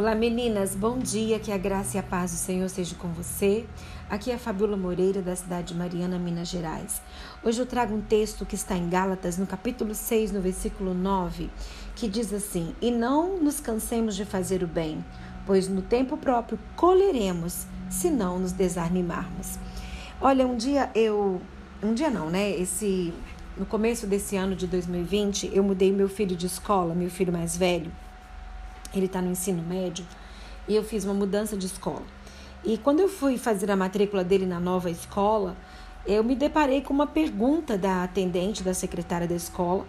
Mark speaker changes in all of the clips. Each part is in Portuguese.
Speaker 1: Olá meninas, bom dia, que a graça e a paz do Senhor seja com você. Aqui é a Fabiola Moreira, da cidade de Mariana, Minas Gerais. Hoje eu trago um texto que está em Gálatas, no capítulo 6, no versículo 9, que diz assim: E não nos cansemos de fazer o bem, pois no tempo próprio colheremos, se não nos desanimarmos. Olha, um dia eu. Um dia não, né? Esse. No começo desse ano de 2020, eu mudei meu filho de escola, meu filho mais velho ele está no ensino médio, e eu fiz uma mudança de escola. E quando eu fui fazer a matrícula dele na nova escola, eu me deparei com uma pergunta da atendente, da secretária da escola,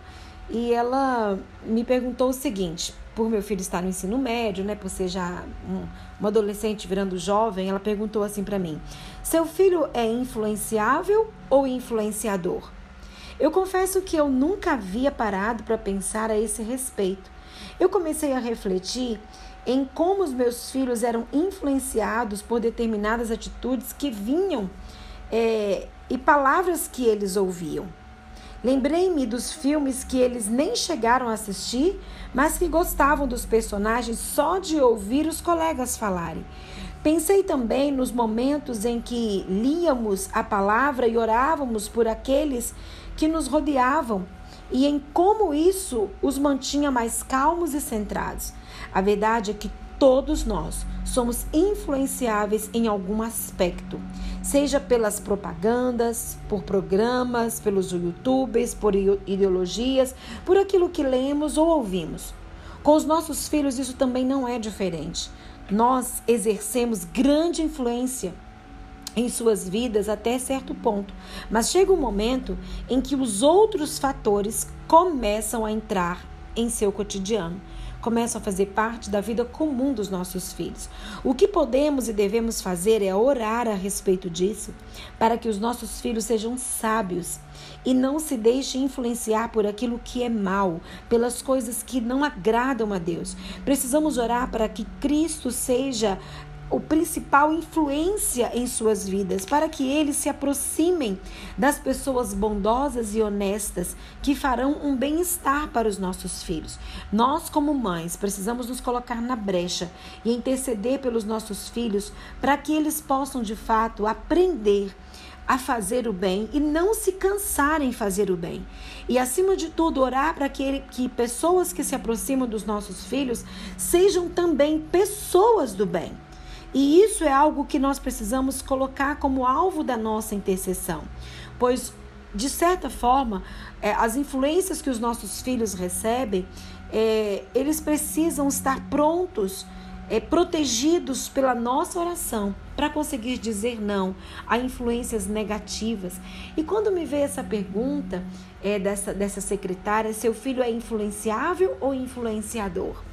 Speaker 1: e ela me perguntou o seguinte: por meu filho estar no ensino médio, né, por ser já um, um adolescente virando jovem, ela perguntou assim para mim: seu filho é influenciável ou influenciador? Eu confesso que eu nunca havia parado para pensar a esse respeito. Eu comecei a refletir em como os meus filhos eram influenciados por determinadas atitudes que vinham é, e palavras que eles ouviam. Lembrei-me dos filmes que eles nem chegaram a assistir, mas que gostavam dos personagens só de ouvir os colegas falarem. Pensei também nos momentos em que líamos a palavra e orávamos por aqueles que nos rodeavam e em como isso os mantinha mais calmos e centrados. A verdade é que todos nós somos influenciáveis em algum aspecto, seja pelas propagandas, por programas, pelos youtubers, por ideologias, por aquilo que lemos ou ouvimos. Com os nossos filhos isso também não é diferente. Nós exercemos grande influência em suas vidas até certo ponto, mas chega um momento em que os outros fatores começam a entrar em seu cotidiano, começam a fazer parte da vida comum dos nossos filhos. O que podemos e devemos fazer é orar a respeito disso, para que os nossos filhos sejam sábios e não se deixem influenciar por aquilo que é mal, pelas coisas que não agradam a Deus. Precisamos orar para que Cristo seja o principal influência em suas vidas, para que eles se aproximem das pessoas bondosas e honestas que farão um bem-estar para os nossos filhos. Nós, como mães, precisamos nos colocar na brecha e interceder pelos nossos filhos para que eles possam de fato aprender a fazer o bem e não se cansar em fazer o bem. E acima de tudo, orar para que, que pessoas que se aproximam dos nossos filhos sejam também pessoas do bem. E isso é algo que nós precisamos colocar como alvo da nossa intercessão, pois, de certa forma, é, as influências que os nossos filhos recebem, é, eles precisam estar prontos, é, protegidos pela nossa oração, para conseguir dizer não a influências negativas. E quando me veio essa pergunta dessa, dessa secretária, seu filho é influenciável ou influenciador?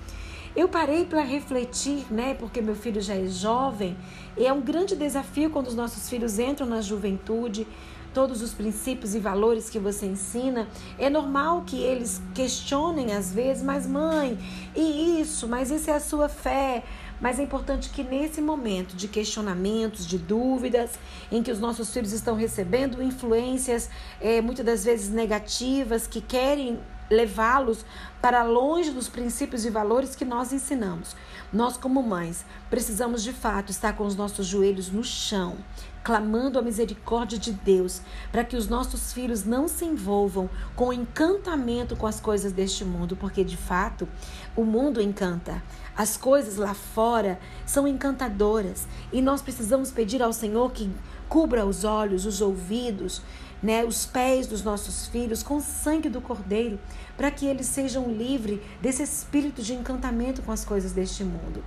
Speaker 1: Eu parei para refletir, né? Porque meu filho já é jovem e é um grande desafio quando os nossos filhos entram na juventude. Todos os princípios e valores que você ensina, é normal que eles questionem às vezes, mas mãe, e isso, mas isso é a sua fé. Mas é importante que nesse momento de questionamentos, de dúvidas, em que os nossos filhos estão recebendo influências é, muitas das vezes negativas, que querem levá-los para longe dos princípios e valores que nós ensinamos. Nós, como mães, precisamos de fato estar com os nossos joelhos no chão, clamando a misericórdia de Deus, para que os nossos filhos não se envolvam com encantamento com as coisas deste mundo, porque de fato o mundo encanta. As coisas lá fora são encantadoras e nós precisamos pedir ao Senhor que cubra os olhos, os ouvidos, né, os pés dos nossos filhos com o sangue do Cordeiro, para que eles sejam livres desse espírito de encantamento com as coisas deste mundo.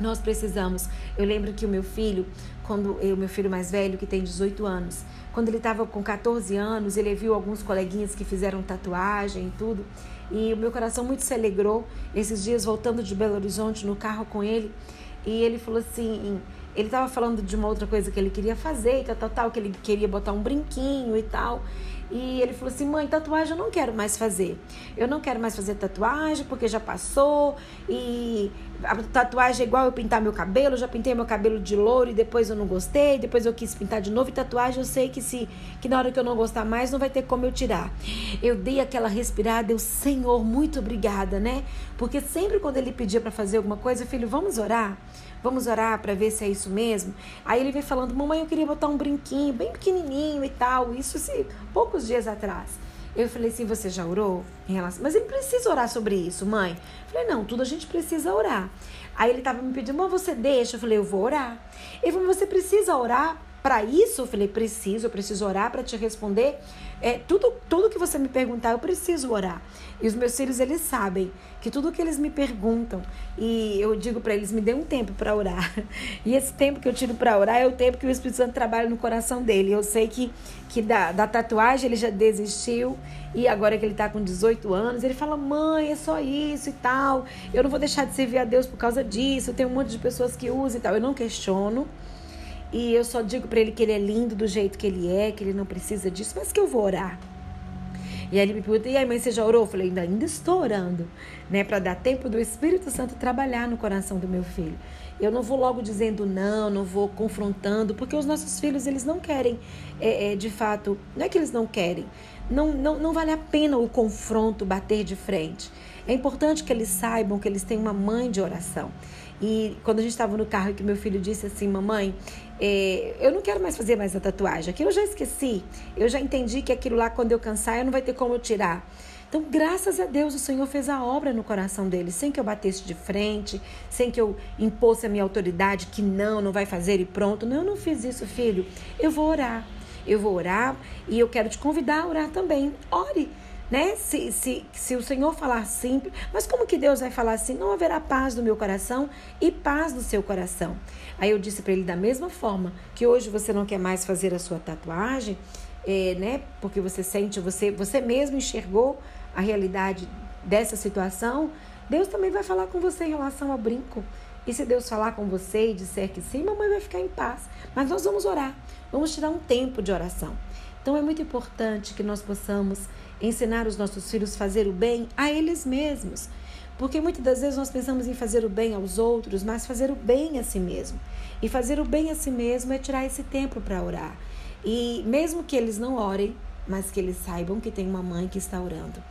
Speaker 1: Nós precisamos. Eu lembro que o meu filho, quando o meu filho mais velho, que tem 18 anos, quando ele estava com 14 anos, ele viu alguns coleguinhas que fizeram tatuagem e tudo. E o meu coração muito se alegrou esses dias voltando de Belo Horizonte no carro com ele. E ele falou assim: ele estava falando de uma outra coisa que ele queria fazer e tal, tal, tal, que ele queria botar um brinquinho e tal. E ele falou assim: mãe, tatuagem eu não quero mais fazer. Eu não quero mais fazer tatuagem porque já passou. E a tatuagem é igual eu pintar meu cabelo, eu já pintei meu cabelo de louro e depois eu não gostei, depois eu quis pintar de novo e tatuagem eu sei que se que na hora que eu não gostar mais não vai ter como eu tirar. Eu dei aquela respirada, eu, Senhor, muito obrigada, né? Porque sempre quando ele pedia para fazer alguma coisa, filho, vamos orar. Vamos orar para ver se é isso mesmo. Aí ele veio falando: "Mamãe, eu queria botar um brinquinho bem pequenininho e tal". Isso se poucos dias atrás. Eu falei assim: você já orou em relação? Mas ele precisa orar sobre isso, mãe. Eu falei: não, tudo a gente precisa orar. Aí ele estava me pedindo: mas você deixa? Eu falei: eu vou orar. Ele falou: você precisa orar para isso? Eu falei: preciso, eu preciso orar para te responder. É, tudo, tudo que você me perguntar, eu preciso orar. E os meus filhos, eles sabem que tudo que eles me perguntam, e eu digo para eles: me dê um tempo para orar. E esse tempo que eu tiro para orar é o tempo que o Espírito Santo trabalha no coração dele. Eu sei que, que da, da tatuagem ele já desistiu, e agora que ele está com 18 anos, ele fala: mãe, é só isso e tal. Eu não vou deixar de servir a Deus por causa disso. Tem um monte de pessoas que usam e tal. Eu não questiono. E eu só digo para ele que ele é lindo do jeito que ele é, que ele não precisa disso, mas que eu vou orar. E aí ele me pergunta: "E aí, mãe, você já orou?" Eu falei: "Ainda, ainda estou orando, né, para dar tempo do Espírito Santo trabalhar no coração do meu filho." Eu não vou logo dizendo não, não vou confrontando, porque os nossos filhos eles não querem, é, é, de fato, não é que eles não querem, não, não, não vale a pena o confronto, bater de frente. É importante que eles saibam que eles têm uma mãe de oração. E quando a gente estava no carro, que meu filho disse assim, mamãe, é, eu não quero mais fazer mais a tatuagem. Aquilo eu já esqueci. Eu já entendi que aquilo lá, quando eu cansar, eu não vai ter como eu tirar. Então, graças a Deus, o Senhor fez a obra no coração dele, sem que eu batesse de frente, sem que eu impôsse a minha autoridade que não, não vai fazer e pronto. Não, eu não fiz isso, filho. Eu vou orar. Eu vou orar e eu quero te convidar a orar também. Ore né? Se, se, se o Senhor falar simples, mas como que Deus vai falar assim? Não haverá paz no meu coração e paz no seu coração. Aí eu disse para ele da mesma forma que hoje você não quer mais fazer a sua tatuagem, é, né? Porque você sente, você, você mesmo enxergou a realidade dessa situação. Deus também vai falar com você em relação ao brinco. E se Deus falar com você e disser que sim, mamãe vai ficar em paz. Mas nós vamos orar, vamos tirar um tempo de oração. Então é muito importante que nós possamos ensinar os nossos filhos a fazer o bem a eles mesmos. Porque muitas das vezes nós pensamos em fazer o bem aos outros, mas fazer o bem a si mesmo. E fazer o bem a si mesmo é tirar esse tempo para orar. E mesmo que eles não orem, mas que eles saibam que tem uma mãe que está orando.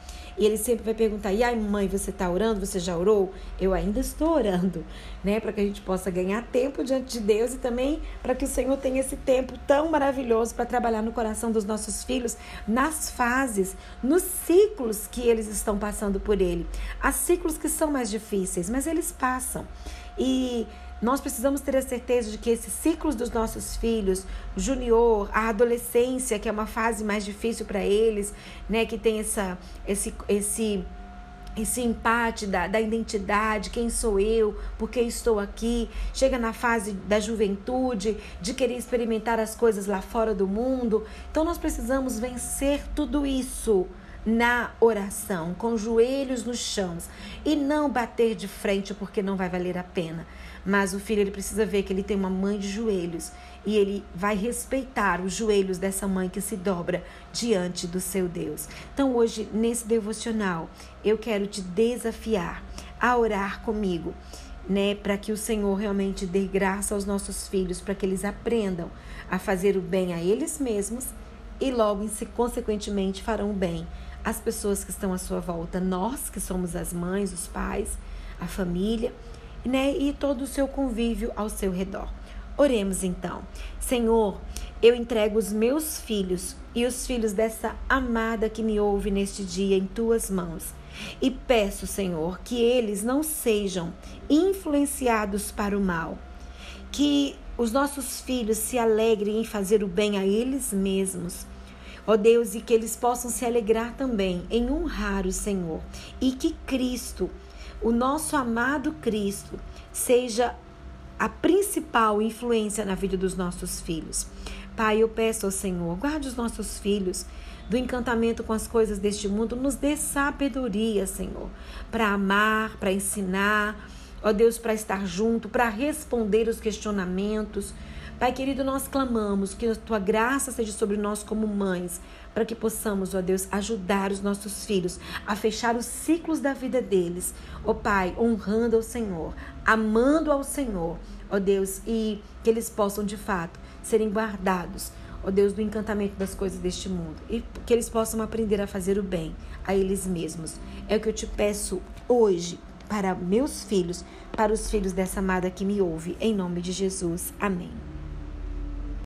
Speaker 1: E ele sempre vai perguntar: e aí, mãe, você está orando? Você já orou? Eu ainda estou orando, né? Para que a gente possa ganhar tempo diante de Deus e também para que o Senhor tenha esse tempo tão maravilhoso para trabalhar no coração dos nossos filhos, nas fases, nos ciclos que eles estão passando por ele. Há ciclos que são mais difíceis, mas eles passam. E nós precisamos ter a certeza de que esses ciclos dos nossos filhos, junior, a adolescência, que é uma fase mais difícil para eles, né, que tem essa, esse, esse esse empate da, da identidade, quem sou eu, por que estou aqui, chega na fase da juventude, de querer experimentar as coisas lá fora do mundo. Então nós precisamos vencer tudo isso na oração, com joelhos no chão e não bater de frente porque não vai valer a pena. Mas o filho ele precisa ver que ele tem uma mãe de joelhos e ele vai respeitar os joelhos dessa mãe que se dobra diante do seu Deus. Então hoje nesse devocional eu quero te desafiar a orar comigo, né, para que o Senhor realmente dê graça aos nossos filhos, para que eles aprendam a fazer o bem a eles mesmos e logo consequentemente farão o bem às pessoas que estão à sua volta, nós que somos as mães, os pais, a família né, e todo o seu convívio ao seu redor. Oremos então. Senhor, eu entrego os meus filhos e os filhos dessa amada que me ouve neste dia em tuas mãos. E peço, Senhor, que eles não sejam influenciados para o mal. Que os nossos filhos se alegrem em fazer o bem a eles mesmos. Ó Deus, e que eles possam se alegrar também em honrar o Senhor. E que Cristo o nosso amado Cristo seja a principal influência na vida dos nossos filhos. Pai, eu peço ao Senhor, guarde os nossos filhos do encantamento com as coisas deste mundo, nos dê sabedoria, Senhor, para amar, para ensinar, ó Deus, para estar junto, para responder os questionamentos, Pai querido, nós clamamos que a tua graça seja sobre nós como mães, para que possamos, ó Deus, ajudar os nossos filhos a fechar os ciclos da vida deles. Ó Pai, honrando ao Senhor, amando ao Senhor, ó Deus, e que eles possam de fato serem guardados ó Deus, do encantamento das coisas deste mundo e que eles possam aprender a fazer o bem a eles mesmos. É o que eu te peço hoje para meus filhos, para os filhos dessa amada que me ouve, em nome de Jesus. Amém.